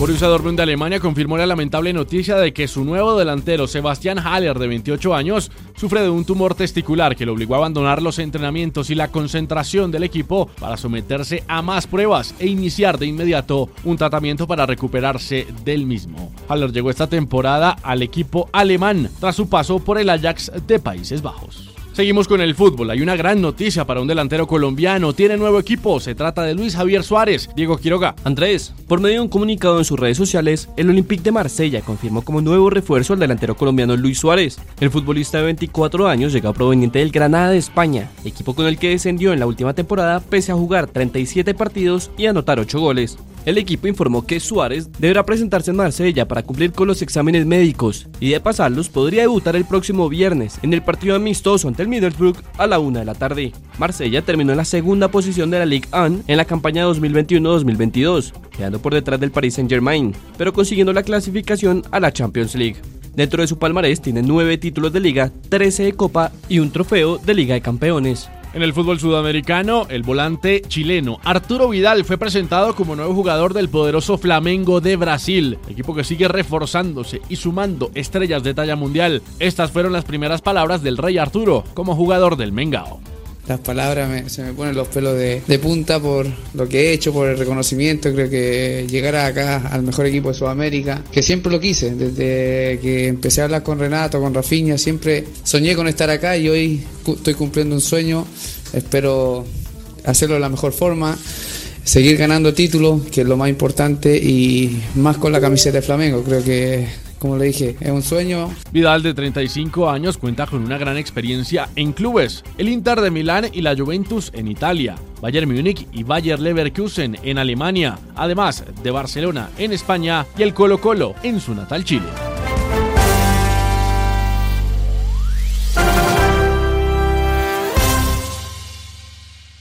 Borussia Dortmund de Alemania confirmó la lamentable noticia de que su nuevo delantero Sebastián Haller, de 28 años, sufre de un tumor testicular que lo obligó a abandonar los entrenamientos y la concentración del equipo para someterse a más pruebas e iniciar de inmediato un tratamiento para recuperarse del mismo. Haller llegó esta temporada al equipo alemán tras su paso por el Ajax de Países Bajos. Seguimos con el fútbol. Hay una gran noticia para un delantero colombiano. Tiene nuevo equipo. Se trata de Luis Javier Suárez. Diego Quiroga. Andrés, por medio de un comunicado en sus redes sociales, el Olympique de Marsella confirmó como nuevo refuerzo al delantero colombiano Luis Suárez. El futbolista de 24 años llega proveniente del Granada de España, equipo con el que descendió en la última temporada pese a jugar 37 partidos y anotar 8 goles. El equipo informó que Suárez deberá presentarse en Marsella para cumplir con los exámenes médicos y de pasarlos podría debutar el próximo viernes en el partido amistoso ante el Middlesbrough a la una de la tarde. Marsella terminó en la segunda posición de la Ligue 1 en la campaña 2021-2022, quedando por detrás del Paris Saint-Germain, pero consiguiendo la clasificación a la Champions League. Dentro de su palmarés tiene 9 títulos de liga, 13 de copa y un trofeo de Liga de Campeones. En el fútbol sudamericano, el volante chileno Arturo Vidal fue presentado como nuevo jugador del poderoso Flamengo de Brasil, equipo que sigue reforzándose y sumando estrellas de talla mundial. Estas fueron las primeras palabras del Rey Arturo como jugador del Mengao las palabras se me ponen los pelos de, de, punta por lo que he hecho, por el reconocimiento. Creo que llegar acá al mejor equipo de Sudamérica, que siempre lo quise, desde que empecé a hablar con Renato, con Rafinha, siempre soñé con estar acá y hoy estoy cumpliendo un sueño. Espero hacerlo de la mejor forma seguir ganando títulos, que es lo más importante, y más con la camiseta de Flamengo. Creo que como le dije, es un sueño. Vidal, de 35 años, cuenta con una gran experiencia en clubes: el Inter de Milán y la Juventus en Italia, Bayern Múnich y Bayer Leverkusen en Alemania, además de Barcelona en España y el Colo Colo en su natal Chile.